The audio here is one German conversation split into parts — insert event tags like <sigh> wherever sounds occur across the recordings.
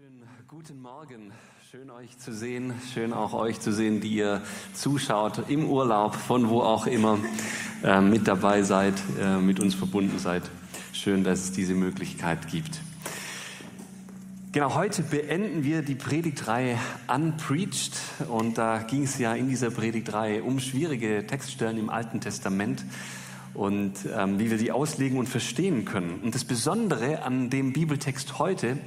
Schönen guten Morgen. Schön euch zu sehen. Schön auch euch zu sehen, die ihr zuschaut im Urlaub, von wo auch immer äh, mit dabei seid, äh, mit uns verbunden seid. Schön, dass es diese Möglichkeit gibt. Genau, heute beenden wir die Predigtreihe Unpreached und da ging es ja in dieser Predigtreihe um schwierige Textstellen im Alten Testament und ähm, wie wir die auslegen und verstehen können. Und das Besondere an dem Bibeltext heute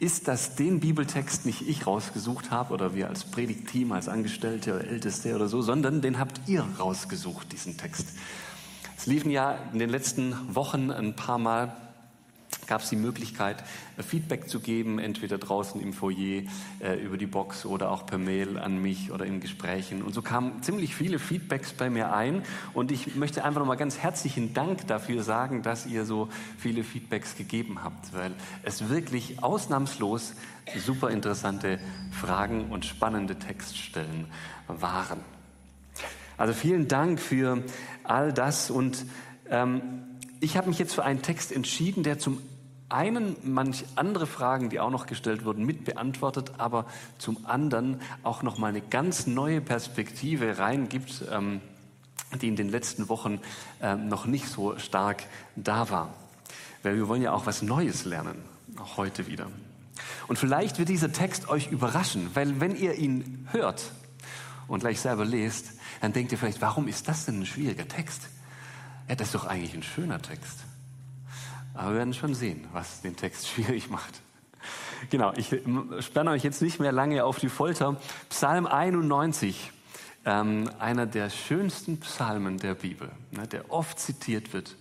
ist, dass den Bibeltext nicht ich rausgesucht habe oder wir als Predigtteam, als Angestellte oder Älteste oder so, sondern den habt ihr rausgesucht, diesen Text. Es liefen ja in den letzten Wochen ein paar Mal gab es die Möglichkeit, äh, Feedback zu geben, entweder draußen im Foyer äh, über die Box oder auch per Mail an mich oder in Gesprächen. Und so kamen ziemlich viele Feedbacks bei mir ein. Und ich möchte einfach nochmal ganz herzlichen Dank dafür sagen, dass ihr so viele Feedbacks gegeben habt, weil es wirklich ausnahmslos super interessante Fragen und spannende Textstellen waren. Also vielen Dank für all das und ähm, ich habe mich jetzt für einen Text entschieden, der zum einen manch andere Fragen, die auch noch gestellt wurden, mit beantwortet, aber zum anderen auch noch mal eine ganz neue Perspektive reingibt, ähm, die in den letzten Wochen ähm, noch nicht so stark da war. Weil wir wollen ja auch was Neues lernen, auch heute wieder. Und vielleicht wird dieser Text euch überraschen, weil wenn ihr ihn hört und gleich selber lest, dann denkt ihr vielleicht, warum ist das denn ein schwieriger Text? Ja, das ist doch eigentlich ein schöner Text. Aber wir werden schon sehen, was den Text <laughs> schwierig macht. Genau, ich spanne euch jetzt nicht mehr lange auf die Folter. Psalm 91, ähm, einer der schönsten Psalmen der Bibel, ne, der oft zitiert wird.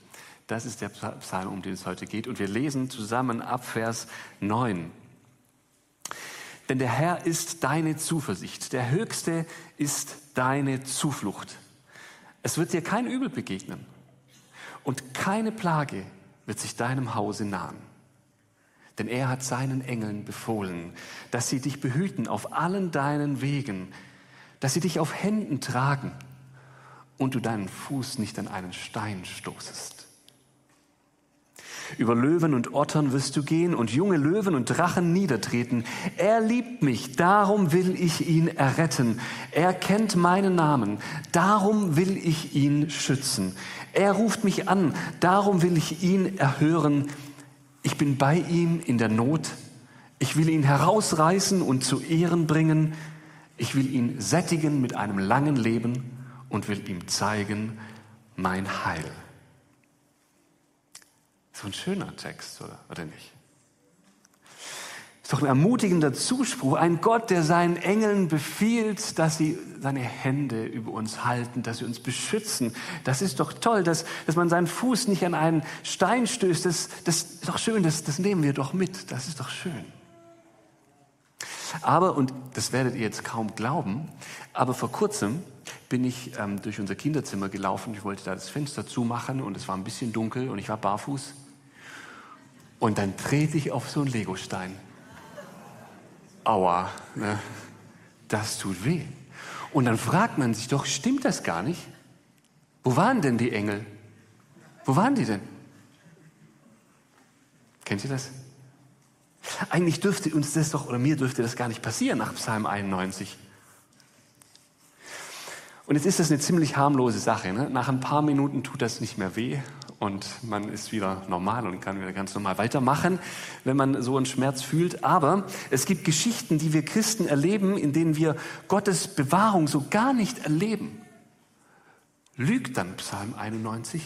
Das ist der Psalm, um den es heute geht. Und wir lesen zusammen ab Vers 9. Denn der Herr ist deine Zuversicht, der Höchste ist deine Zuflucht. Es wird dir kein Übel begegnen und keine Plage wird sich deinem Hause nahen. Denn er hat seinen Engeln befohlen, dass sie dich behüten auf allen deinen Wegen, dass sie dich auf Händen tragen und du deinen Fuß nicht an einen Stein stoßest. Über Löwen und Ottern wirst du gehen und junge Löwen und Drachen niedertreten. Er liebt mich, darum will ich ihn erretten. Er kennt meinen Namen, darum will ich ihn schützen. Er ruft mich an, darum will ich ihn erhören. Ich bin bei ihm in der Not. Ich will ihn herausreißen und zu Ehren bringen. Ich will ihn sättigen mit einem langen Leben und will ihm zeigen mein Heil. So ein schöner Text, oder, oder nicht? Ist doch ein ermutigender Zuspruch. Ein Gott, der seinen Engeln befiehlt, dass sie seine Hände über uns halten, dass sie uns beschützen. Das ist doch toll, dass, dass man seinen Fuß nicht an einen Stein stößt. Das, das ist doch schön, das, das nehmen wir doch mit. Das ist doch schön. Aber, und das werdet ihr jetzt kaum glauben, aber vor kurzem bin ich ähm, durch unser Kinderzimmer gelaufen. Ich wollte da das Fenster zumachen und es war ein bisschen dunkel und ich war barfuß. Und dann trete ich auf so einen Legostein. Aua, ne? das tut weh. Und dann fragt man sich doch, stimmt das gar nicht? Wo waren denn die Engel? Wo waren die denn? Kennt ihr das? Eigentlich dürfte uns das doch, oder mir dürfte das gar nicht passieren nach Psalm 91. Und jetzt ist das eine ziemlich harmlose Sache. Ne? Nach ein paar Minuten tut das nicht mehr weh und man ist wieder normal und kann wieder ganz normal weitermachen, wenn man so einen Schmerz fühlt. Aber es gibt Geschichten, die wir Christen erleben, in denen wir Gottes Bewahrung so gar nicht erleben. Lügt dann Psalm 91?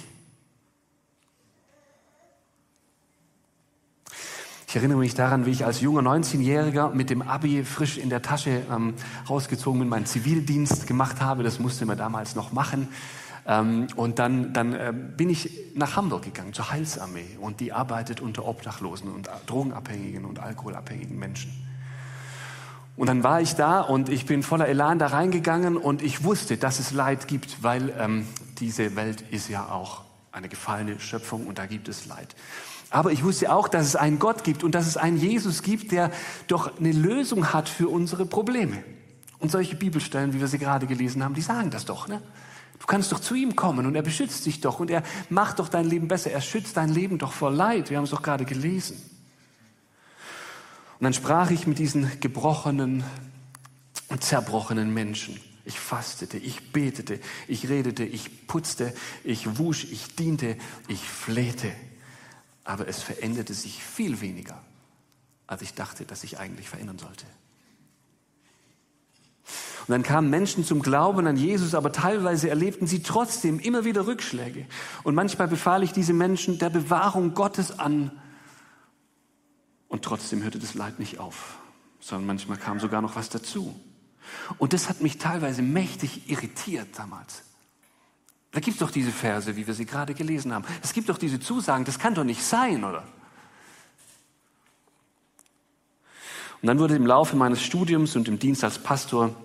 Ich erinnere mich daran, wie ich als junger 19-Jähriger mit dem Abi frisch in der Tasche ähm, rausgezogen bin, meinen Zivildienst gemacht habe. Das musste man damals noch machen. Ähm, und dann, dann äh, bin ich nach Hamburg gegangen, zur Heilsarmee. Und die arbeitet unter Obdachlosen und Drogenabhängigen und alkoholabhängigen Menschen. Und dann war ich da und ich bin voller Elan da reingegangen und ich wusste, dass es Leid gibt, weil ähm, diese Welt ist ja auch eine gefallene Schöpfung und da gibt es Leid. Aber ich wusste auch, dass es einen Gott gibt und dass es einen Jesus gibt, der doch eine Lösung hat für unsere Probleme. Und solche Bibelstellen, wie wir sie gerade gelesen haben, die sagen das doch. Ne? Du kannst doch zu ihm kommen und er beschützt dich doch und er macht doch dein Leben besser. Er schützt dein Leben doch vor Leid. Wir haben es doch gerade gelesen. Und dann sprach ich mit diesen gebrochenen und zerbrochenen Menschen. Ich fastete, ich betete, ich redete, ich putzte, ich wusch, ich diente, ich flehte. Aber es veränderte sich viel weniger, als ich dachte, dass ich eigentlich verändern sollte. Und dann kamen Menschen zum Glauben an Jesus, aber teilweise erlebten sie trotzdem immer wieder Rückschläge. Und manchmal befahl ich diese Menschen der Bewahrung Gottes an. Und trotzdem hörte das Leid nicht auf, sondern manchmal kam sogar noch was dazu. Und das hat mich teilweise mächtig irritiert damals. Da gibt es doch diese Verse, wie wir sie gerade gelesen haben. Es gibt doch diese Zusagen, das kann doch nicht sein, oder? Und dann wurde im Laufe meines Studiums und im Dienst als Pastor,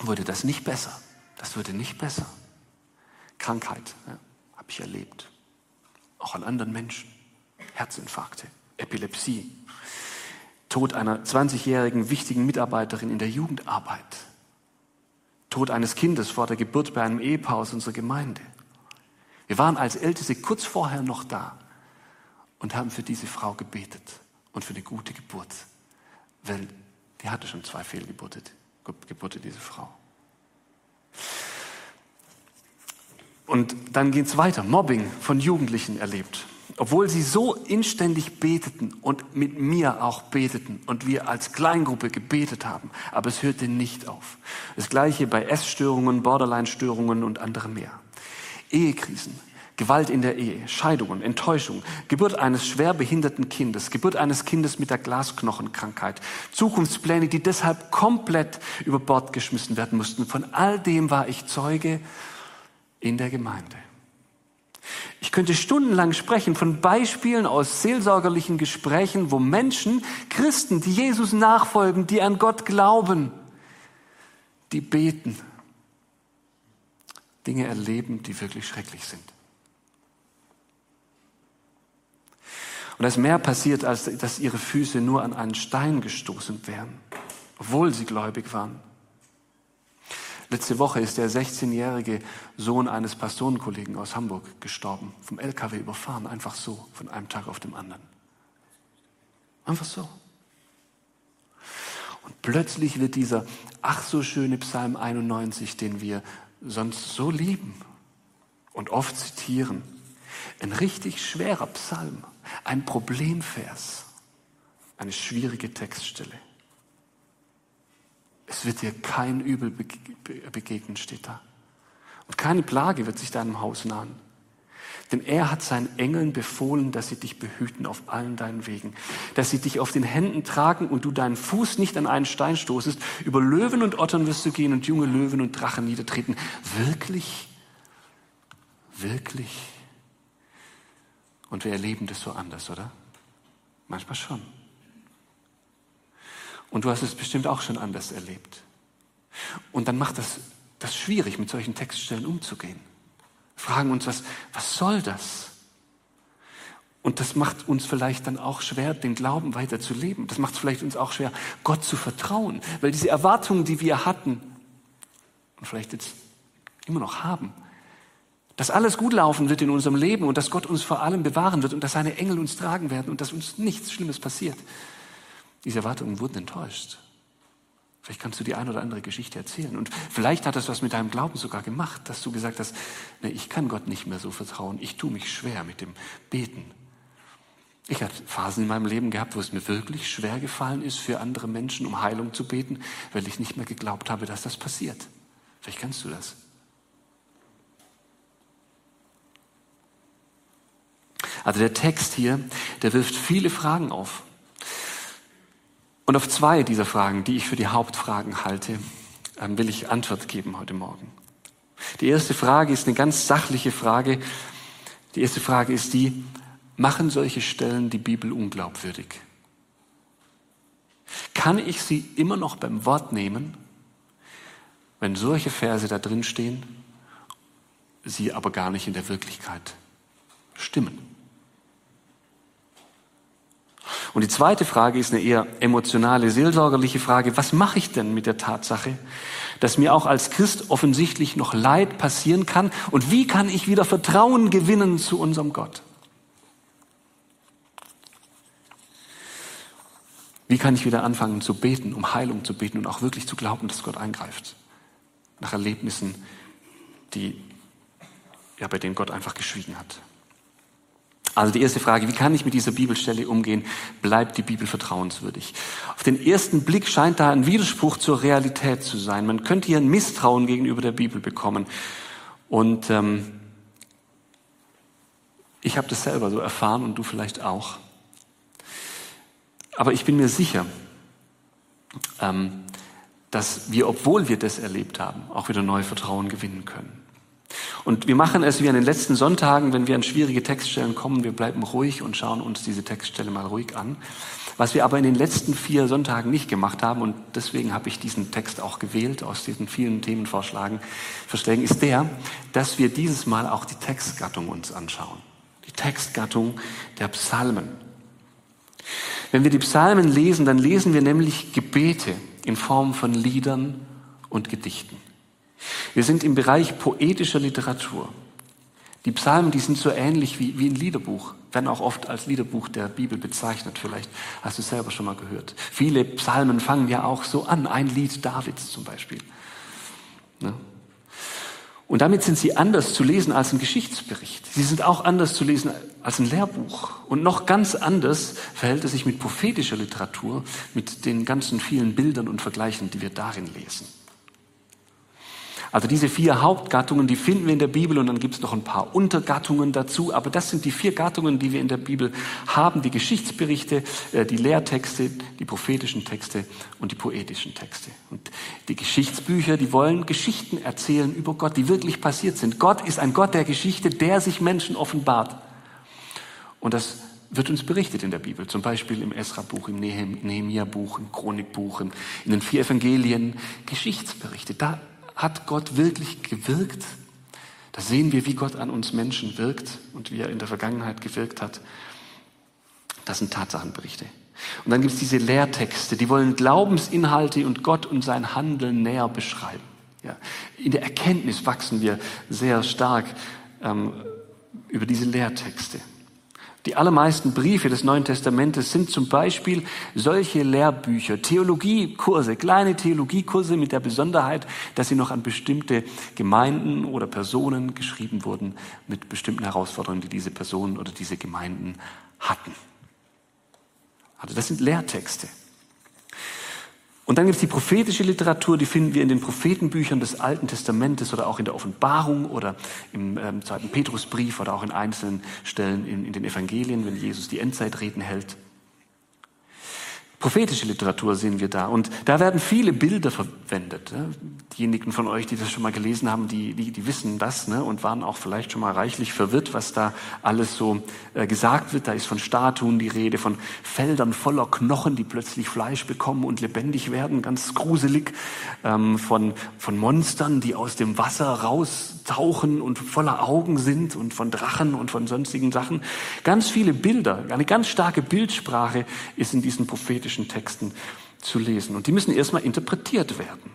wurde das nicht besser. Das wurde nicht besser. Krankheit ja, habe ich erlebt. Auch an anderen Menschen. Herzinfarkte, Epilepsie, Tod einer 20-jährigen wichtigen Mitarbeiterin in der Jugendarbeit. Tod eines Kindes vor der Geburt bei einem Ehepaar aus unserer Gemeinde. Wir waren als Älteste kurz vorher noch da und haben für diese Frau gebetet und für eine gute Geburt, weil die hatte schon zwei Fehlgeburten, Geburte, diese Frau. Und dann geht es weiter. Mobbing von Jugendlichen erlebt. Obwohl sie so inständig beteten und mit mir auch beteten und wir als Kleingruppe gebetet haben, aber es hörte nicht auf. Das gleiche bei Essstörungen, Borderline-Störungen und anderem mehr. Ehekrisen, Gewalt in der Ehe, Scheidungen, Enttäuschung, Geburt eines schwer behinderten Kindes, Geburt eines Kindes mit der Glasknochenkrankheit, Zukunftspläne, die deshalb komplett über Bord geschmissen werden mussten. Von all dem war ich Zeuge in der Gemeinde. Ich könnte stundenlang sprechen von Beispielen aus seelsorgerlichen Gesprächen, wo Menschen, Christen, die Jesus nachfolgen, die an Gott glauben, die beten, Dinge erleben, die wirklich schrecklich sind. Und da ist mehr passiert, als dass ihre Füße nur an einen Stein gestoßen wären, obwohl sie gläubig waren. Letzte Woche ist der 16-jährige Sohn eines Pastorenkollegen aus Hamburg gestorben, vom LKW überfahren, einfach so, von einem Tag auf den anderen. Einfach so. Und plötzlich wird dieser ach so schöne Psalm 91, den wir sonst so lieben und oft zitieren, ein richtig schwerer Psalm, ein Problemvers, eine schwierige Textstelle. Es wird dir kein Übel begegnen, steht da. Und keine Plage wird sich deinem Haus nahen. Denn er hat seinen Engeln befohlen, dass sie dich behüten auf allen deinen Wegen, dass sie dich auf den Händen tragen und du deinen Fuß nicht an einen Stein stoßest. Über Löwen und Ottern wirst du gehen und junge Löwen und Drachen niedertreten. Wirklich? Wirklich? Und wir erleben das so anders, oder? Manchmal schon. Und du hast es bestimmt auch schon anders erlebt. Und dann macht das, das schwierig, mit solchen Textstellen umzugehen. Fragen uns, was, was soll das? Und das macht uns vielleicht dann auch schwer, den Glauben weiter zu leben. Das macht es vielleicht uns auch schwer, Gott zu vertrauen. Weil diese Erwartungen, die wir hatten und vielleicht jetzt immer noch haben, dass alles gut laufen wird in unserem Leben und dass Gott uns vor allem bewahren wird und dass seine Engel uns tragen werden und dass uns nichts Schlimmes passiert. Diese Erwartungen wurden enttäuscht. Vielleicht kannst du die eine oder andere Geschichte erzählen. Und vielleicht hat das was mit deinem Glauben sogar gemacht, dass du gesagt hast, nee, ich kann Gott nicht mehr so vertrauen. Ich tue mich schwer mit dem Beten. Ich hatte Phasen in meinem Leben gehabt, wo es mir wirklich schwer gefallen ist, für andere Menschen um Heilung zu beten, weil ich nicht mehr geglaubt habe, dass das passiert. Vielleicht kennst du das. Also der Text hier, der wirft viele Fragen auf. Und auf zwei dieser Fragen, die ich für die Hauptfragen halte, ähm, will ich Antwort geben heute Morgen. Die erste Frage ist eine ganz sachliche Frage. Die erste Frage ist die, machen solche Stellen die Bibel unglaubwürdig? Kann ich sie immer noch beim Wort nehmen, wenn solche Verse da drin stehen, sie aber gar nicht in der Wirklichkeit stimmen? Und die zweite Frage ist eine eher emotionale, seelsorgerliche Frage. Was mache ich denn mit der Tatsache, dass mir auch als Christ offensichtlich noch Leid passieren kann? Und wie kann ich wieder Vertrauen gewinnen zu unserem Gott? Wie kann ich wieder anfangen zu beten, um Heilung zu beten und auch wirklich zu glauben, dass Gott eingreift? Nach Erlebnissen, die, ja, bei denen Gott einfach geschwiegen hat. Also die erste Frage, wie kann ich mit dieser Bibelstelle umgehen? Bleibt die Bibel vertrauenswürdig? Auf den ersten Blick scheint da ein Widerspruch zur Realität zu sein. Man könnte hier ein Misstrauen gegenüber der Bibel bekommen. Und ähm, ich habe das selber so erfahren und du vielleicht auch. Aber ich bin mir sicher, ähm, dass wir, obwohl wir das erlebt haben, auch wieder neue Vertrauen gewinnen können. Und wir machen es wie an den letzten Sonntagen, wenn wir an schwierige Textstellen kommen, wir bleiben ruhig und schauen uns diese Textstelle mal ruhig an. Was wir aber in den letzten vier Sonntagen nicht gemacht haben, und deswegen habe ich diesen Text auch gewählt aus diesen vielen Themenvorschlägen, ist der, dass wir dieses Mal auch die Textgattung uns anschauen. Die Textgattung der Psalmen. Wenn wir die Psalmen lesen, dann lesen wir nämlich Gebete in Form von Liedern und Gedichten. Wir sind im Bereich poetischer Literatur. Die Psalmen, die sind so ähnlich wie, wie ein Liederbuch, werden auch oft als Liederbuch der Bibel bezeichnet. Vielleicht hast du es selber schon mal gehört. Viele Psalmen fangen ja auch so an. Ein Lied Davids zum Beispiel. Ne? Und damit sind sie anders zu lesen als ein Geschichtsbericht. Sie sind auch anders zu lesen als ein Lehrbuch. Und noch ganz anders verhält es sich mit prophetischer Literatur, mit den ganzen vielen Bildern und Vergleichen, die wir darin lesen. Also diese vier Hauptgattungen, die finden wir in der Bibel und dann gibt es noch ein paar Untergattungen dazu. Aber das sind die vier Gattungen, die wir in der Bibel haben. Die Geschichtsberichte, äh, die Lehrtexte, die prophetischen Texte und die poetischen Texte. Und die Geschichtsbücher, die wollen Geschichten erzählen über Gott, die wirklich passiert sind. Gott ist ein Gott der Geschichte, der sich Menschen offenbart. Und das wird uns berichtet in der Bibel, zum Beispiel im Esra-Buch, im Nehemia-Buch, im Chronikbuch, in den vier Evangelien, Geschichtsberichte. Da hat Gott wirklich gewirkt? Da sehen wir, wie Gott an uns Menschen wirkt und wie er in der Vergangenheit gewirkt hat. Das sind Tatsachenberichte. Und dann gibt es diese Lehrtexte, die wollen Glaubensinhalte und Gott und sein Handeln näher beschreiben. Ja, in der Erkenntnis wachsen wir sehr stark ähm, über diese Lehrtexte. Die allermeisten Briefe des Neuen Testamentes sind zum Beispiel solche Lehrbücher, Theologiekurse, kleine Theologiekurse mit der Besonderheit, dass sie noch an bestimmte Gemeinden oder Personen geschrieben wurden mit bestimmten Herausforderungen, die diese Personen oder diese Gemeinden hatten. Also das sind Lehrtexte. Und dann gibt es die prophetische Literatur, die finden wir in den Prophetenbüchern des Alten Testamentes oder auch in der Offenbarung oder im ähm, zweiten Petrusbrief oder auch in einzelnen Stellen in, in den Evangelien, wenn Jesus die Endzeitreden hält. Prophetische Literatur sehen wir da. Und da werden viele Bilder verwendet. Diejenigen von euch, die das schon mal gelesen haben, die, die, die wissen das ne? und waren auch vielleicht schon mal reichlich verwirrt, was da alles so äh, gesagt wird. Da ist von Statuen die Rede, von Feldern voller Knochen, die plötzlich Fleisch bekommen und lebendig werden, ganz gruselig. Ähm, von, von Monstern, die aus dem Wasser raustauchen und voller Augen sind und von Drachen und von sonstigen Sachen. Ganz viele Bilder, eine ganz starke Bildsprache ist in diesen prophetischen biblischen Texten zu lesen. Und die müssen erstmal interpretiert werden.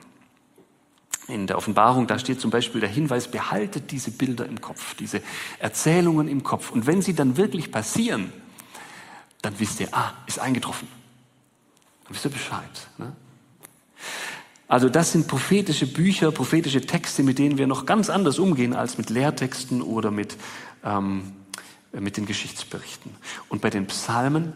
In der Offenbarung, da steht zum Beispiel der Hinweis, behaltet diese Bilder im Kopf, diese Erzählungen im Kopf. Und wenn sie dann wirklich passieren, dann wisst ihr, ah, ist eingetroffen. Dann wisst ihr Bescheid. Ne? Also das sind prophetische Bücher, prophetische Texte, mit denen wir noch ganz anders umgehen als mit Lehrtexten oder mit, ähm, mit den Geschichtsberichten. Und bei den Psalmen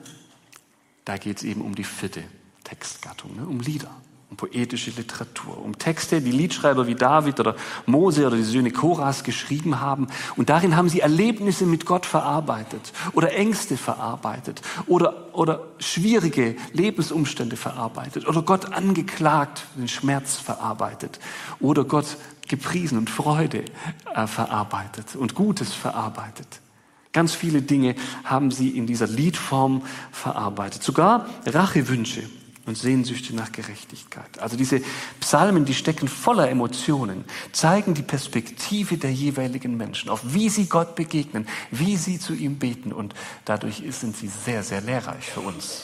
da geht es eben um die vierte Textgattung, ne? um Lieder, um poetische Literatur, um Texte, die Liedschreiber wie David oder Mose oder die Söhne Koras geschrieben haben. Und darin haben sie Erlebnisse mit Gott verarbeitet oder Ängste verarbeitet oder, oder schwierige Lebensumstände verarbeitet oder Gott angeklagt, den Schmerz verarbeitet oder Gott gepriesen und Freude äh, verarbeitet und Gutes verarbeitet. Ganz viele Dinge haben sie in dieser Liedform verarbeitet. Sogar Rachewünsche und Sehnsüchte nach Gerechtigkeit. Also diese Psalmen, die stecken voller Emotionen, zeigen die Perspektive der jeweiligen Menschen, auf wie sie Gott begegnen, wie sie zu ihm beten und dadurch sind sie sehr, sehr lehrreich für uns.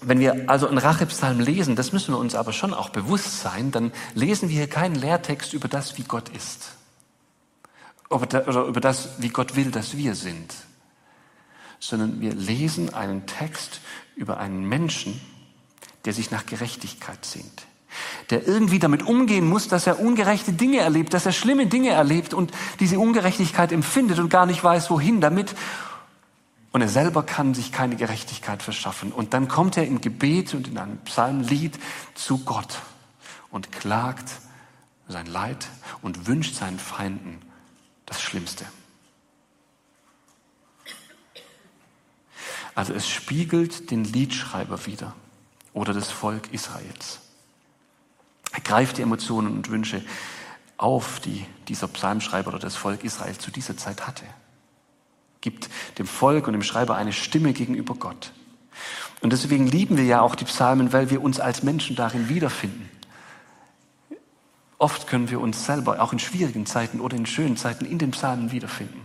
Wenn wir also einen Rachepsalm lesen, das müssen wir uns aber schon auch bewusst sein, dann lesen wir hier keinen Lehrtext über das, wie Gott ist oder über das, wie Gott will, dass wir sind, sondern wir lesen einen Text über einen Menschen, der sich nach Gerechtigkeit sehnt, der irgendwie damit umgehen muss, dass er ungerechte Dinge erlebt, dass er schlimme Dinge erlebt und diese Ungerechtigkeit empfindet und gar nicht weiß, wohin damit. Und er selber kann sich keine Gerechtigkeit verschaffen. Und dann kommt er im Gebet und in einem Psalmlied zu Gott und klagt sein Leid und wünscht seinen Feinden das Schlimmste. Also es spiegelt den Liedschreiber wieder oder das Volk Israels. Er greift die Emotionen und Wünsche auf, die dieser Psalmschreiber oder das Volk Israel zu dieser Zeit hatte. Gibt dem Volk und dem Schreiber eine Stimme gegenüber Gott. Und deswegen lieben wir ja auch die Psalmen, weil wir uns als Menschen darin wiederfinden. Oft können wir uns selber auch in schwierigen Zeiten oder in schönen Zeiten in den Psalmen wiederfinden.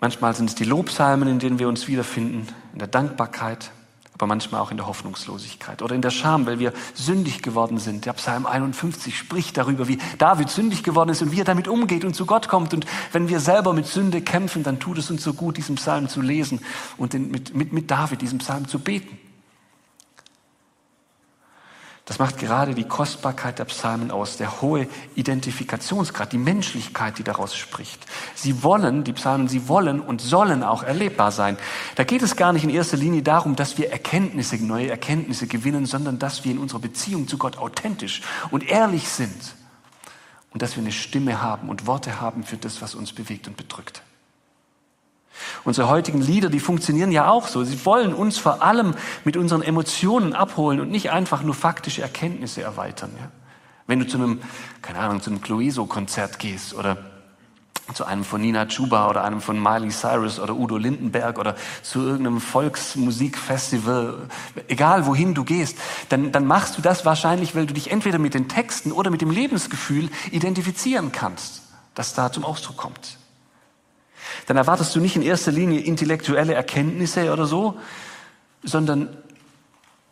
Manchmal sind es die Lobpsalmen, in denen wir uns wiederfinden, in der Dankbarkeit, aber manchmal auch in der Hoffnungslosigkeit oder in der Scham, weil wir sündig geworden sind. Der Psalm 51 spricht darüber, wie David sündig geworden ist und wie er damit umgeht und zu Gott kommt. Und wenn wir selber mit Sünde kämpfen, dann tut es uns so gut, diesen Psalm zu lesen und mit, mit, mit David diesen Psalm zu beten. Das macht gerade die Kostbarkeit der Psalmen aus, der hohe Identifikationsgrad, die Menschlichkeit, die daraus spricht. Sie wollen, die Psalmen, sie wollen und sollen auch erlebbar sein. Da geht es gar nicht in erster Linie darum, dass wir Erkenntnisse, neue Erkenntnisse gewinnen, sondern dass wir in unserer Beziehung zu Gott authentisch und ehrlich sind und dass wir eine Stimme haben und Worte haben für das, was uns bewegt und bedrückt. Unsere heutigen Lieder, die funktionieren ja auch so. Sie wollen uns vor allem mit unseren Emotionen abholen und nicht einfach nur faktische Erkenntnisse erweitern. Ja? Wenn du zu einem, keine Ahnung, zu einem Clueso-Konzert gehst oder zu einem von Nina Chuba oder einem von Miley Cyrus oder Udo Lindenberg oder zu irgendeinem Volksmusikfestival, egal wohin du gehst, dann, dann machst du das wahrscheinlich, weil du dich entweder mit den Texten oder mit dem Lebensgefühl identifizieren kannst, das da zum Ausdruck kommt dann erwartest du nicht in erster Linie intellektuelle Erkenntnisse oder so, sondern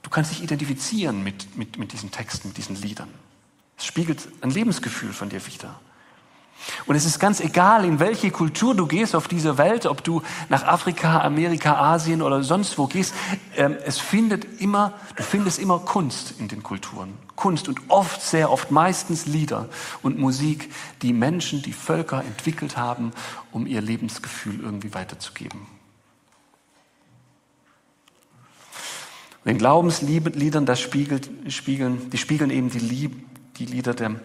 du kannst dich identifizieren mit, mit, mit diesen Texten, mit diesen Liedern. Es spiegelt ein Lebensgefühl von dir wieder. Und es ist ganz egal, in welche Kultur du gehst auf dieser Welt, ob du nach Afrika, Amerika, Asien oder sonst wo gehst, ähm, es findet immer, du findest immer Kunst in den Kulturen. Kunst und oft, sehr oft, meistens Lieder und Musik, die Menschen, die Völker entwickelt haben, um ihr Lebensgefühl irgendwie weiterzugeben. Den Glaubensliedern, das spiegelt, spiegeln, die spiegeln eben die, Lieb, die Lieder der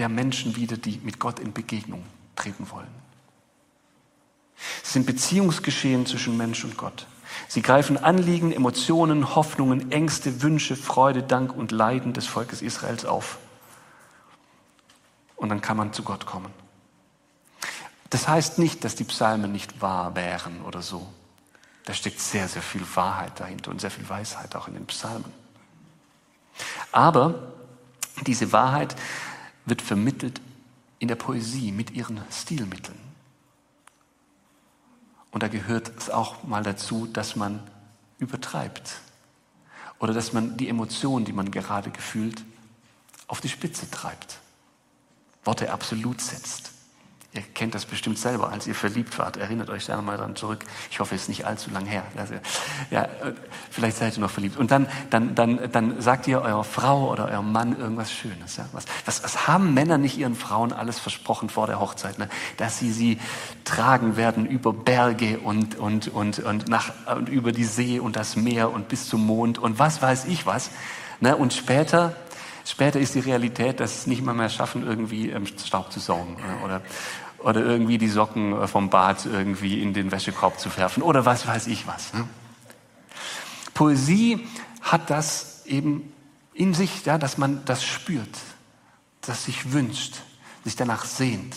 der Menschen wieder, die mit Gott in Begegnung treten wollen. Es sind Beziehungsgeschehen zwischen Mensch und Gott. Sie greifen Anliegen, Emotionen, Hoffnungen, Ängste, Wünsche, Freude, Dank und Leiden des Volkes Israels auf. Und dann kann man zu Gott kommen. Das heißt nicht, dass die Psalmen nicht wahr wären oder so. Da steckt sehr, sehr viel Wahrheit dahinter und sehr viel Weisheit auch in den Psalmen. Aber diese Wahrheit wird vermittelt in der Poesie mit ihren Stilmitteln. Und da gehört es auch mal dazu, dass man übertreibt oder dass man die Emotion, die man gerade gefühlt, auf die Spitze treibt, Worte absolut setzt. Ihr kennt das bestimmt selber, als ihr verliebt wart. Erinnert euch da mal dran zurück. Ich hoffe, es ist nicht allzu lang her. Also, ja, vielleicht seid ihr noch verliebt. Und dann, dann, dann, dann sagt ihr eurer Frau oder eurem Mann irgendwas Schönes. Ja? Was, was, was haben Männer nicht ihren Frauen alles versprochen vor der Hochzeit? Ne? Dass sie sie tragen werden über Berge und, und, und, und, nach, und über die See und das Meer und bis zum Mond und was weiß ich was. Ne? Und später Später ist die Realität, dass es nicht mal mehr schaffen, irgendwie Staub zu saugen oder, oder irgendwie die Socken äh, vom Bad irgendwie in den Wäschekorb zu werfen oder was weiß ich was. Ne? Poesie hat das eben in sich, ja, dass man das spürt, das sich wünscht, sich danach sehnt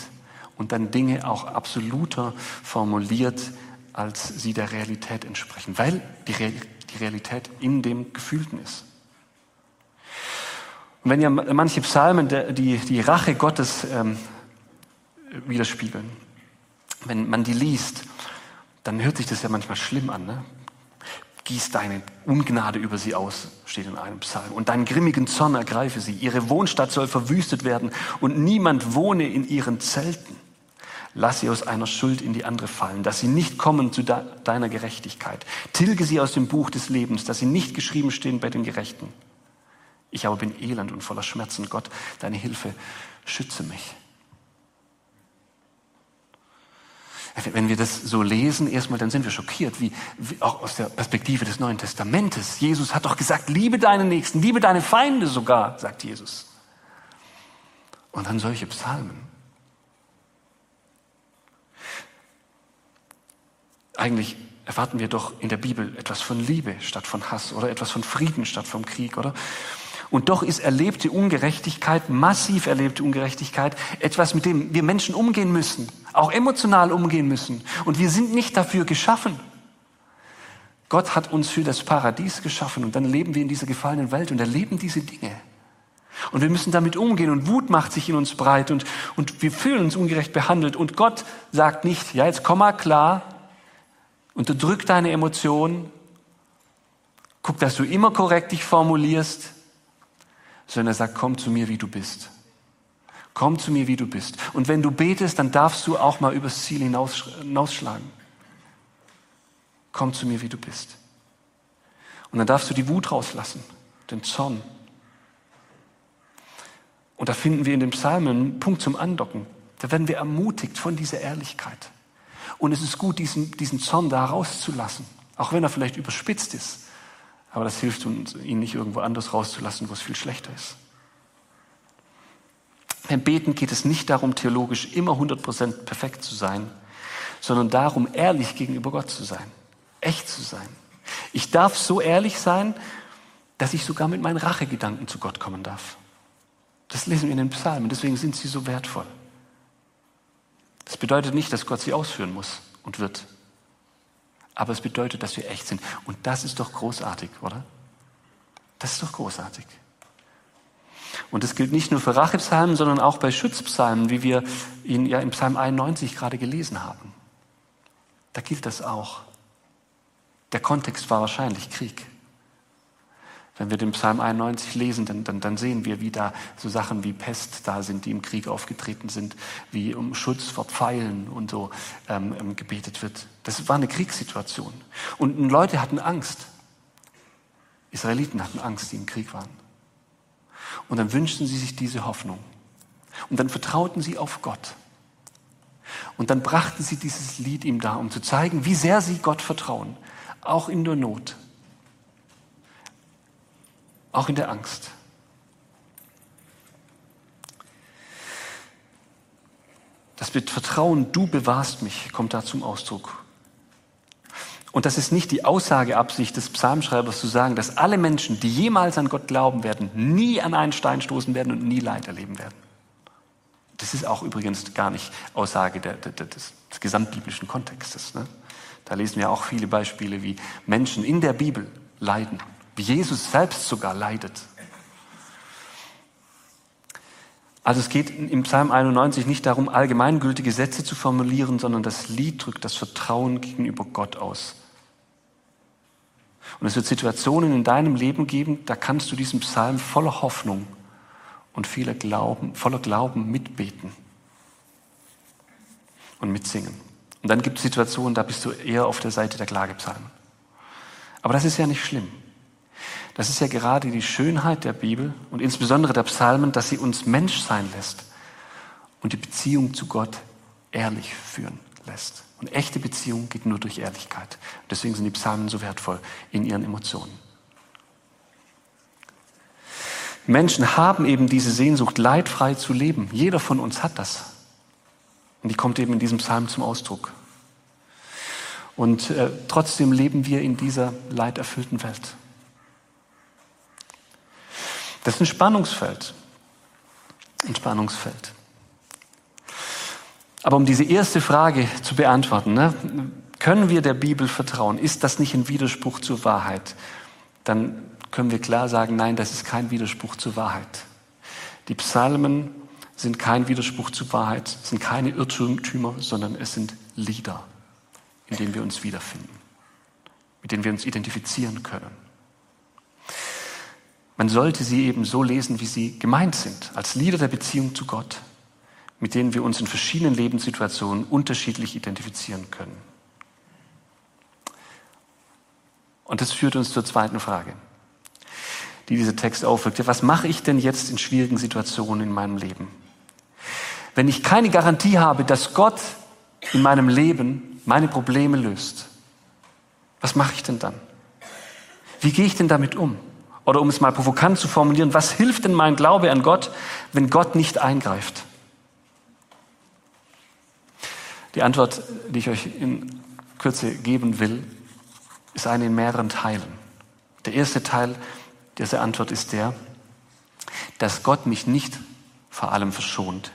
und dann Dinge auch absoluter formuliert, als sie der Realität entsprechen, weil die, Realität in dem Gefühlten ist. Und wenn ja manche Psalmen die, die Rache Gottes ähm, widerspiegeln, wenn man die liest, dann hört sich das ja manchmal schlimm an. Ne? Gieß deine Ungnade über sie aus, steht in einem Psalm. Und deinen grimmigen Zorn ergreife sie. Ihre Wohnstadt soll verwüstet werden und niemand wohne in ihren Zelten. Lass sie aus einer Schuld in die andere fallen, dass sie nicht kommen zu deiner Gerechtigkeit. Tilge sie aus dem Buch des Lebens, dass sie nicht geschrieben stehen bei den Gerechten. Ich aber bin elend und voller Schmerzen. Gott, deine Hilfe, schütze mich. Wenn wir das so lesen, erstmal, dann sind wir schockiert, wie, wie, auch aus der Perspektive des Neuen Testamentes. Jesus hat doch gesagt, liebe deinen Nächsten, liebe deine Feinde sogar, sagt Jesus. Und dann solche Psalmen. Eigentlich erwarten wir doch in der Bibel etwas von Liebe statt von Hass oder etwas von Frieden statt vom Krieg, oder? Und doch ist erlebte Ungerechtigkeit, massiv erlebte Ungerechtigkeit, etwas, mit dem wir Menschen umgehen müssen, auch emotional umgehen müssen. Und wir sind nicht dafür geschaffen. Gott hat uns für das Paradies geschaffen und dann leben wir in dieser gefallenen Welt und erleben diese Dinge. Und wir müssen damit umgehen und Wut macht sich in uns breit und, und wir fühlen uns ungerecht behandelt und Gott sagt nicht, ja, jetzt komm mal klar, unterdrück deine Emotionen, guck, dass du immer korrekt dich formulierst, sondern er sagt, komm zu mir, wie du bist. Komm zu mir, wie du bist. Und wenn du betest, dann darfst du auch mal übers Ziel hinausschlagen. Komm zu mir, wie du bist. Und dann darfst du die Wut rauslassen, den Zorn. Und da finden wir in dem Psalmen einen Punkt zum Andocken. Da werden wir ermutigt von dieser Ehrlichkeit. Und es ist gut, diesen, diesen Zorn da rauszulassen, auch wenn er vielleicht überspitzt ist. Aber das hilft uns, ihn nicht irgendwo anders rauszulassen, wo es viel schlechter ist. Beim Beten geht es nicht darum, theologisch immer 100% perfekt zu sein, sondern darum, ehrlich gegenüber Gott zu sein, echt zu sein. Ich darf so ehrlich sein, dass ich sogar mit meinen Rachegedanken zu Gott kommen darf. Das lesen wir in den Psalmen, deswegen sind sie so wertvoll. Das bedeutet nicht, dass Gott sie ausführen muss und wird. Aber es bedeutet, dass wir echt sind. Und das ist doch großartig, oder? Das ist doch großartig. Und das gilt nicht nur für Rachepsalmen, sondern auch bei Schutzpsalmen, wie wir ihn ja im Psalm 91 gerade gelesen haben. Da gilt das auch. Der Kontext war wahrscheinlich Krieg. Wenn wir den Psalm 91 lesen, dann, dann, dann sehen wir, wie da so Sachen wie Pest da sind, die im Krieg aufgetreten sind, wie um Schutz vor Pfeilen und so ähm, ähm, gebetet wird. Das war eine Kriegssituation. Und Leute hatten Angst. Israeliten hatten Angst, die im Krieg waren. Und dann wünschten sie sich diese Hoffnung. Und dann vertrauten sie auf Gott. Und dann brachten sie dieses Lied ihm da, um zu zeigen, wie sehr sie Gott vertrauen, auch in der Not. Auch in der Angst. Das Vertrauen, du bewahrst mich, kommt da zum Ausdruck. Und das ist nicht die Aussageabsicht des Psalmschreibers zu sagen, dass alle Menschen, die jemals an Gott glauben werden, nie an einen Stein stoßen werden und nie Leid erleben werden. Das ist auch übrigens gar nicht Aussage der, der, des, des gesamtbiblischen Kontextes. Ne? Da lesen wir auch viele Beispiele, wie Menschen in der Bibel leiden wie Jesus selbst sogar leidet. Also es geht im Psalm 91 nicht darum, allgemeingültige Sätze zu formulieren, sondern das Lied drückt das Vertrauen gegenüber Gott aus. Und es wird Situationen in deinem Leben geben, da kannst du diesen Psalm voller Hoffnung und vieler Glauben, voller Glauben mitbeten und mitsingen. Und dann gibt es Situationen, da bist du eher auf der Seite der Klagepsalmen. Aber das ist ja nicht schlimm. Das ist ja gerade die Schönheit der Bibel und insbesondere der Psalmen, dass sie uns Mensch sein lässt und die Beziehung zu Gott ehrlich führen lässt. Und echte Beziehung geht nur durch Ehrlichkeit. Deswegen sind die Psalmen so wertvoll in ihren Emotionen. Menschen haben eben diese Sehnsucht, leidfrei zu leben. Jeder von uns hat das. Und die kommt eben in diesem Psalm zum Ausdruck. Und äh, trotzdem leben wir in dieser leiderfüllten Welt. Das ist ein Spannungsfeld. Ein Spannungsfeld. Aber um diese erste Frage zu beantworten, ne, können wir der Bibel vertrauen? Ist das nicht ein Widerspruch zur Wahrheit? Dann können wir klar sagen, nein, das ist kein Widerspruch zur Wahrheit. Die Psalmen sind kein Widerspruch zur Wahrheit, sind keine Irrtümer, sondern es sind Lieder, in denen wir uns wiederfinden, mit denen wir uns identifizieren können. Man sollte sie eben so lesen, wie sie gemeint sind, als Lieder der Beziehung zu Gott, mit denen wir uns in verschiedenen Lebenssituationen unterschiedlich identifizieren können. Und das führt uns zur zweiten Frage, die dieser Text aufwirkt. Was mache ich denn jetzt in schwierigen Situationen in meinem Leben? Wenn ich keine Garantie habe, dass Gott in meinem Leben meine Probleme löst, was mache ich denn dann? Wie gehe ich denn damit um? Oder um es mal provokant zu formulieren, was hilft denn mein Glaube an Gott, wenn Gott nicht eingreift? Die Antwort, die ich euch in Kürze geben will, ist eine in mehreren Teilen. Der erste Teil dieser Antwort ist der, dass Gott mich nicht vor allem verschont,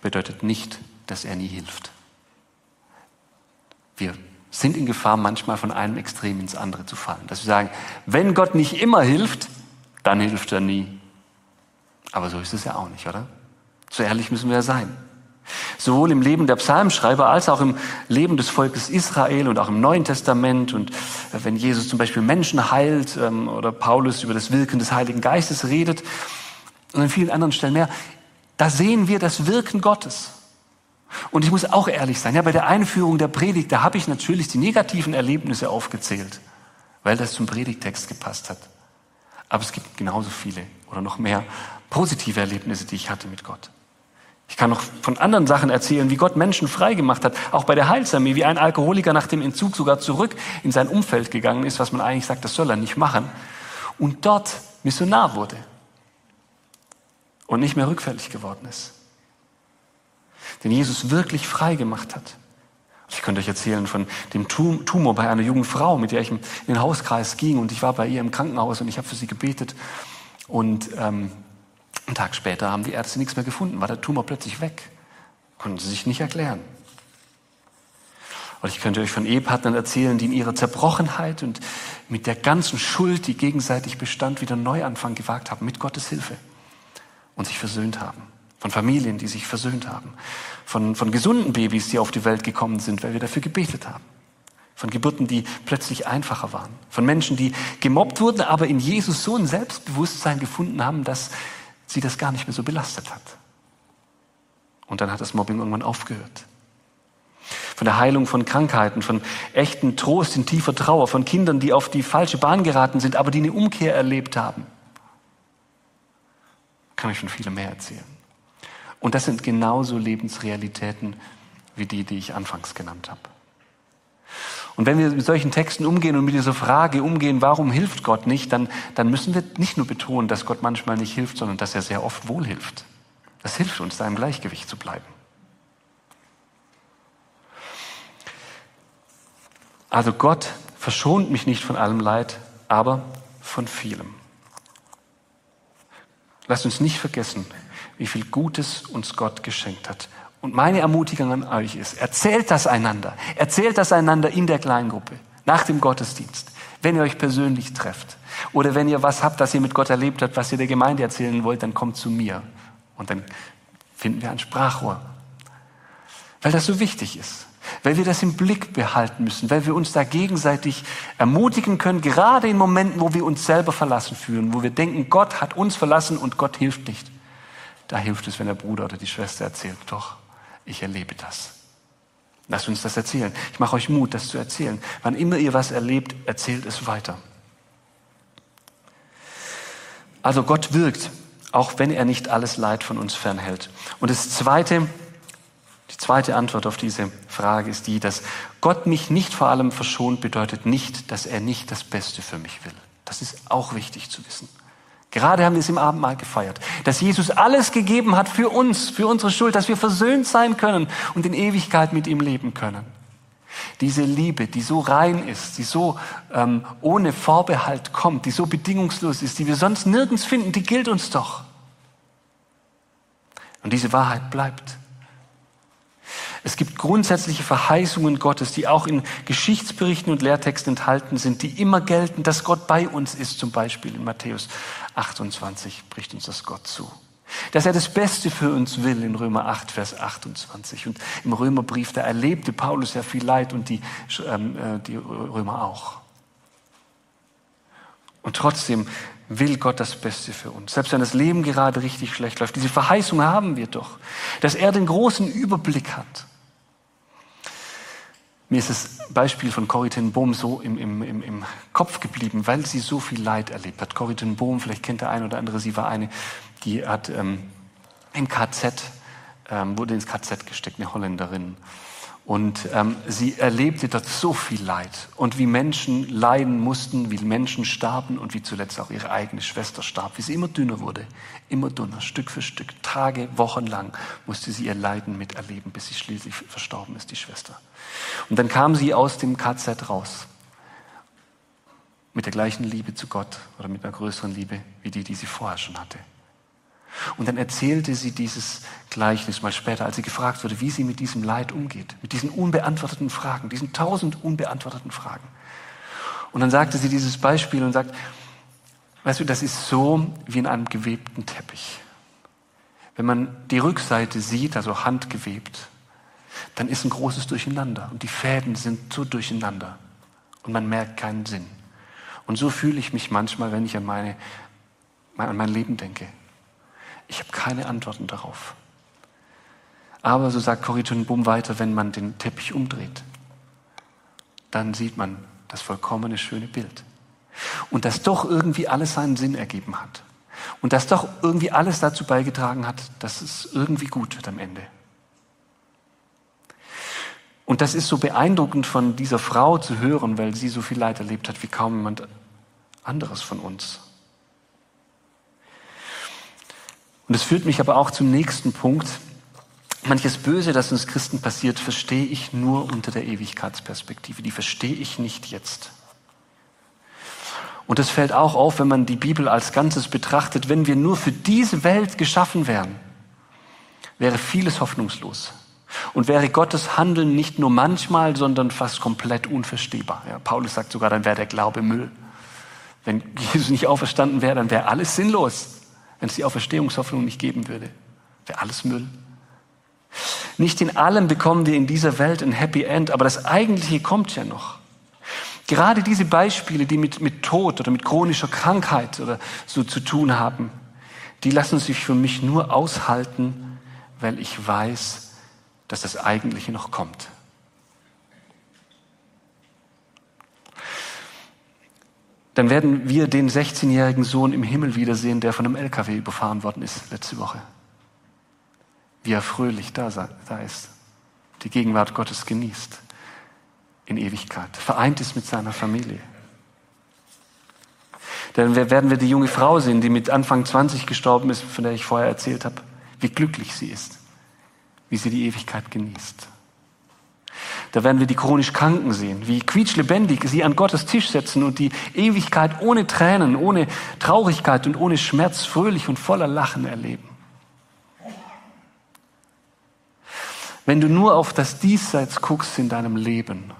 bedeutet nicht, dass er nie hilft. Wir sind in Gefahr, manchmal von einem Extrem ins andere zu fallen. Dass wir sagen, wenn Gott nicht immer hilft, dann hilft er nie. Aber so ist es ja auch nicht, oder? So ehrlich müssen wir ja sein. Sowohl im Leben der Psalmschreiber als auch im Leben des Volkes Israel und auch im Neuen Testament und äh, wenn Jesus zum Beispiel Menschen heilt ähm, oder Paulus über das Wirken des Heiligen Geistes redet und an vielen anderen Stellen mehr, da sehen wir das Wirken Gottes. Und ich muss auch ehrlich sein, ja, bei der Einführung der Predigt, da habe ich natürlich die negativen Erlebnisse aufgezählt, weil das zum Predigtext gepasst hat. Aber es gibt genauso viele oder noch mehr positive Erlebnisse, die ich hatte mit Gott. Ich kann noch von anderen Sachen erzählen, wie Gott Menschen frei gemacht hat. Auch bei der Heilsarmee, wie ein Alkoholiker nach dem Entzug sogar zurück in sein Umfeld gegangen ist, was man eigentlich sagt, das soll er nicht machen. Und dort Missionar wurde. Und nicht mehr rückfällig geworden ist. Den Jesus wirklich frei gemacht hat. Ich könnte euch erzählen von dem Tumor bei einer jungen Frau, mit der ich in den Hauskreis ging und ich war bei ihr im Krankenhaus und ich habe für sie gebetet. Und ähm, einen Tag später haben die Ärzte nichts mehr gefunden, war der Tumor plötzlich weg. Konnten sie sich nicht erklären. Und ich könnte euch von Ehepartnern erzählen, die in ihrer Zerbrochenheit und mit der ganzen Schuld, die gegenseitig bestand, wieder Neuanfang gewagt haben, mit Gottes Hilfe und sich versöhnt haben. Von Familien, die sich versöhnt haben. Von, von gesunden Babys, die auf die Welt gekommen sind, weil wir dafür gebetet haben. Von Geburten, die plötzlich einfacher waren. Von Menschen, die gemobbt wurden, aber in Jesus so ein Selbstbewusstsein gefunden haben, dass sie das gar nicht mehr so belastet hat. Und dann hat das Mobbing irgendwann aufgehört. Von der Heilung von Krankheiten, von echten Trost in tiefer Trauer, von Kindern, die auf die falsche Bahn geraten sind, aber die eine Umkehr erlebt haben. Kann ich schon viele mehr erzählen. Und das sind genauso Lebensrealitäten wie die, die ich anfangs genannt habe. Und wenn wir mit solchen Texten umgehen und mit dieser Frage umgehen, warum hilft Gott nicht, dann, dann müssen wir nicht nur betonen, dass Gott manchmal nicht hilft, sondern dass er sehr oft wohl hilft. Das hilft uns, da im Gleichgewicht zu bleiben. Also Gott verschont mich nicht von allem Leid, aber von vielem. Lasst uns nicht vergessen, wie viel Gutes uns Gott geschenkt hat. Und meine Ermutigung an euch ist, erzählt das einander. Erzählt das einander in der Kleingruppe, nach dem Gottesdienst, wenn ihr euch persönlich trefft. Oder wenn ihr was habt, das ihr mit Gott erlebt habt, was ihr der Gemeinde erzählen wollt, dann kommt zu mir. Und dann finden wir ein Sprachrohr. Weil das so wichtig ist. Weil wir das im Blick behalten müssen. Weil wir uns da gegenseitig ermutigen können, gerade in Momenten, wo wir uns selber verlassen fühlen, wo wir denken, Gott hat uns verlassen und Gott hilft nicht. Da hilft es, wenn der Bruder oder die Schwester erzählt, doch, ich erlebe das. Lasst uns das erzählen. Ich mache euch Mut, das zu erzählen. Wann immer ihr was erlebt, erzählt es weiter. Also Gott wirkt, auch wenn er nicht alles Leid von uns fernhält. Und das zweite, die zweite Antwort auf diese Frage ist die, dass Gott mich nicht vor allem verschont, bedeutet nicht, dass er nicht das Beste für mich will. Das ist auch wichtig zu wissen. Gerade haben wir es im Abendmahl gefeiert, dass Jesus alles gegeben hat für uns, für unsere Schuld, dass wir versöhnt sein können und in Ewigkeit mit ihm leben können. Diese Liebe, die so rein ist, die so ähm, ohne Vorbehalt kommt, die so bedingungslos ist, die wir sonst nirgends finden, die gilt uns doch. Und diese Wahrheit bleibt. Es gibt grundsätzliche Verheißungen Gottes, die auch in Geschichtsberichten und Lehrtexten enthalten sind, die immer gelten, dass Gott bei uns ist. Zum Beispiel in Matthäus 28 bricht uns das Gott zu. Dass er das Beste für uns will in Römer 8, Vers 28. Und im Römerbrief, da erlebte Paulus ja viel Leid und die, ähm, äh, die Römer auch. Und trotzdem will Gott das Beste für uns. Selbst wenn das Leben gerade richtig schlecht läuft. Diese Verheißung haben wir doch, dass er den großen Überblick hat. Mir ist das Beispiel von Corrie Bohm so im, im, im, im Kopf geblieben, weil sie so viel Leid erlebt hat. Corrie Bohm, vielleicht kennt der eine oder andere, sie war eine, die hat ähm, im KZ, ähm, wurde ins KZ gesteckt, eine Holländerin. Und ähm, sie erlebte dort so viel Leid und wie Menschen leiden mussten, wie Menschen starben und wie zuletzt auch ihre eigene Schwester starb, wie sie immer dünner wurde, immer dünner, Stück für Stück, Tage, Wochen lang musste sie ihr Leiden miterleben, bis sie schließlich verstorben ist, die Schwester. Und dann kam sie aus dem KZ raus mit der gleichen Liebe zu Gott oder mit einer größeren Liebe wie die, die sie vorher schon hatte. Und dann erzählte sie dieses Gleichnis mal später, als sie gefragt wurde, wie sie mit diesem Leid umgeht, mit diesen unbeantworteten Fragen, diesen tausend unbeantworteten Fragen. Und dann sagte sie dieses Beispiel und sagt, weißt du, das ist so wie in einem gewebten Teppich. Wenn man die Rückseite sieht, also handgewebt, dann ist ein großes Durcheinander und die Fäden sind so durcheinander und man merkt keinen Sinn. Und so fühle ich mich manchmal, wenn ich an, meine, an mein Leben denke. Ich habe keine Antworten darauf. Aber so sagt Corrie Bum weiter, wenn man den Teppich umdreht, dann sieht man das vollkommene schöne Bild. Und dass doch irgendwie alles seinen Sinn ergeben hat. Und dass doch irgendwie alles dazu beigetragen hat, dass es irgendwie gut wird am Ende. Und das ist so beeindruckend von dieser Frau zu hören, weil sie so viel Leid erlebt hat wie kaum jemand anderes von uns. Und es führt mich aber auch zum nächsten Punkt. Manches Böse, das uns Christen passiert, verstehe ich nur unter der Ewigkeitsperspektive. Die verstehe ich nicht jetzt. Und es fällt auch auf, wenn man die Bibel als Ganzes betrachtet. Wenn wir nur für diese Welt geschaffen wären, wäre vieles hoffnungslos. Und wäre Gottes Handeln nicht nur manchmal, sondern fast komplett unverstehbar. Ja, Paulus sagt sogar, dann wäre der Glaube Müll. Wenn Jesus nicht auferstanden wäre, dann wäre alles sinnlos wenn es die Auferstehungshoffnung nicht geben würde. Wäre alles Müll. Nicht in allem bekommen wir in dieser Welt ein Happy End, aber das Eigentliche kommt ja noch. Gerade diese Beispiele, die mit, mit Tod oder mit chronischer Krankheit oder so zu tun haben, die lassen sich für mich nur aushalten, weil ich weiß, dass das Eigentliche noch kommt. dann werden wir den 16-jährigen Sohn im Himmel wiedersehen, der von einem LKW überfahren worden ist letzte Woche. Wie er fröhlich da, ist, die Gegenwart Gottes genießt in Ewigkeit, vereint ist mit seiner Familie. Dann werden wir die junge Frau sehen, die mit Anfang 20 gestorben ist, von der ich vorher erzählt habe, wie glücklich sie ist, wie sie die Ewigkeit genießt. Da werden wir die chronisch Kranken sehen, wie quietschlebendig sie an Gottes Tisch setzen und die Ewigkeit ohne Tränen, ohne Traurigkeit und ohne Schmerz fröhlich und voller Lachen erleben. Wenn du nur auf das Diesseits guckst in deinem Leben,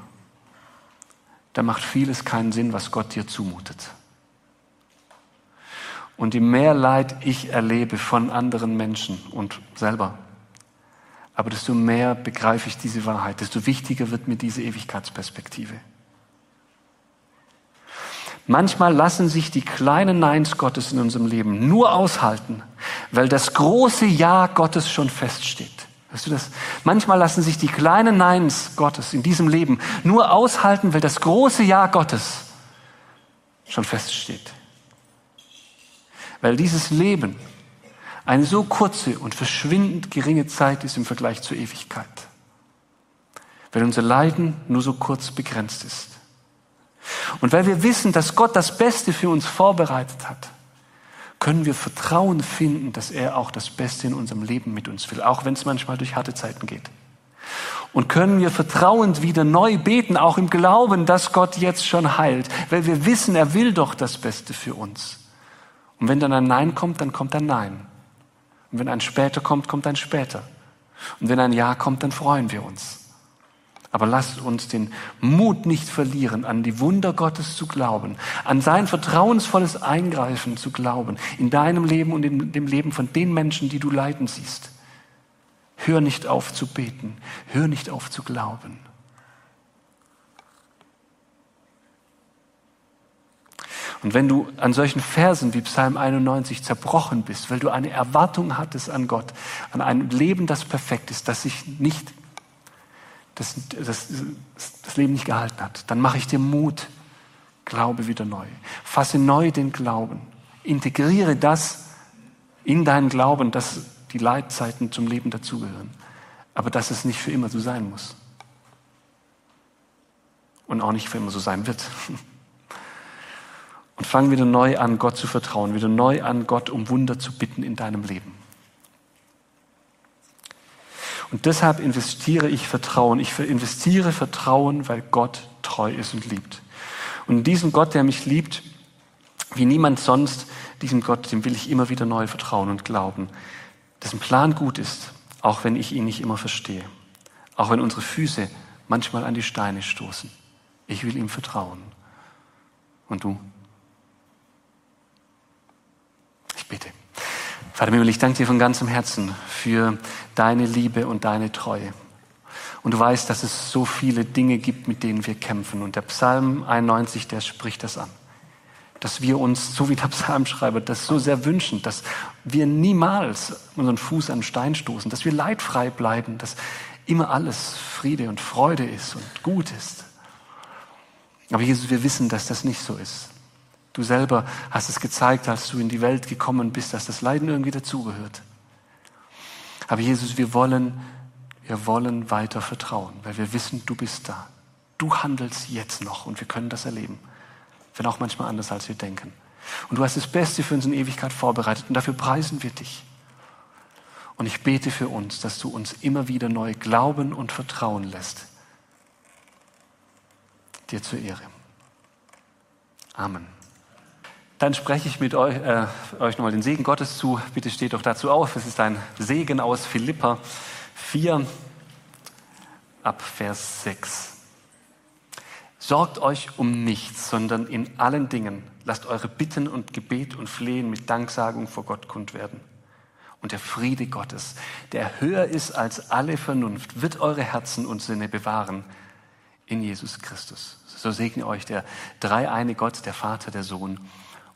dann macht vieles keinen Sinn, was Gott dir zumutet. Und je mehr Leid ich erlebe von anderen Menschen und selber, aber desto mehr begreife ich diese Wahrheit, desto wichtiger wird mir diese Ewigkeitsperspektive. Manchmal lassen sich die kleinen Neins Gottes in unserem Leben nur aushalten, weil das große Ja Gottes schon feststeht. Weißt du das? Manchmal lassen sich die kleinen Neins Gottes in diesem Leben nur aushalten, weil das große Ja Gottes schon feststeht. Weil dieses Leben eine so kurze und verschwindend geringe Zeit ist im Vergleich zur Ewigkeit. Weil unser Leiden nur so kurz begrenzt ist. Und weil wir wissen, dass Gott das Beste für uns vorbereitet hat, können wir Vertrauen finden, dass er auch das Beste in unserem Leben mit uns will, auch wenn es manchmal durch harte Zeiten geht. Und können wir vertrauend wieder neu beten, auch im Glauben, dass Gott jetzt schon heilt, weil wir wissen, er will doch das Beste für uns. Und wenn dann ein Nein kommt, dann kommt ein Nein. Und wenn ein später kommt, kommt ein später. Und wenn ein Ja kommt, dann freuen wir uns. Aber lasst uns den Mut nicht verlieren, an die Wunder Gottes zu glauben, an sein vertrauensvolles Eingreifen zu glauben, in deinem Leben und in dem Leben von den Menschen, die du leiden siehst. Hör nicht auf zu beten, hör nicht auf zu glauben. Und wenn du an solchen Versen wie Psalm 91 zerbrochen bist, weil du eine Erwartung hattest an Gott, an ein Leben, das perfekt ist, das sich nicht, das, das, das Leben nicht gehalten hat, dann mache ich dir Mut. Glaube wieder neu. Fasse neu den Glauben. Integriere das in deinen Glauben, dass die Leitzeiten zum Leben dazugehören. Aber dass es nicht für immer so sein muss. Und auch nicht für immer so sein wird. <laughs> Und fang wieder neu an, Gott zu vertrauen, wieder neu an, Gott um Wunder zu bitten in deinem Leben. Und deshalb investiere ich Vertrauen. Ich investiere Vertrauen, weil Gott treu ist und liebt. Und diesen Gott, der mich liebt, wie niemand sonst, diesem Gott, dem will ich immer wieder neu vertrauen und glauben, dessen Plan gut ist, auch wenn ich ihn nicht immer verstehe. Auch wenn unsere Füße manchmal an die Steine stoßen. Ich will ihm vertrauen. Und du? Ich bitte. Vater Himmel, ich danke dir von ganzem Herzen für deine Liebe und deine Treue. Und du weißt, dass es so viele Dinge gibt, mit denen wir kämpfen. Und der Psalm 91, der spricht das an. Dass wir uns, so wie der Psalmschreiber, das so sehr wünschen, dass wir niemals unseren Fuß an den Stein stoßen, dass wir leidfrei bleiben, dass immer alles Friede und Freude ist und gut ist. Aber Jesus, wir wissen, dass das nicht so ist. Du selber hast es gezeigt, als du in die Welt gekommen bist, dass das Leiden irgendwie dazugehört. Aber Jesus, wir wollen, wir wollen weiter vertrauen, weil wir wissen, du bist da. Du handelst jetzt noch und wir können das erleben. Wenn auch manchmal anders, als wir denken. Und du hast das Beste für uns in Ewigkeit vorbereitet und dafür preisen wir dich. Und ich bete für uns, dass du uns immer wieder neu glauben und vertrauen lässt. Dir zur Ehre. Amen. Dann spreche ich mit euch, äh, euch nochmal den Segen Gottes zu. Bitte steht doch dazu auf. Es ist ein Segen aus Philippa 4 ab Vers 6. Sorgt euch um nichts, sondern in allen Dingen lasst eure Bitten und Gebet und Flehen mit Danksagung vor Gott kund werden. Und der Friede Gottes, der höher ist als alle Vernunft, wird eure Herzen und Sinne bewahren in Jesus Christus. So segne euch der dreieine Gott, der Vater, der Sohn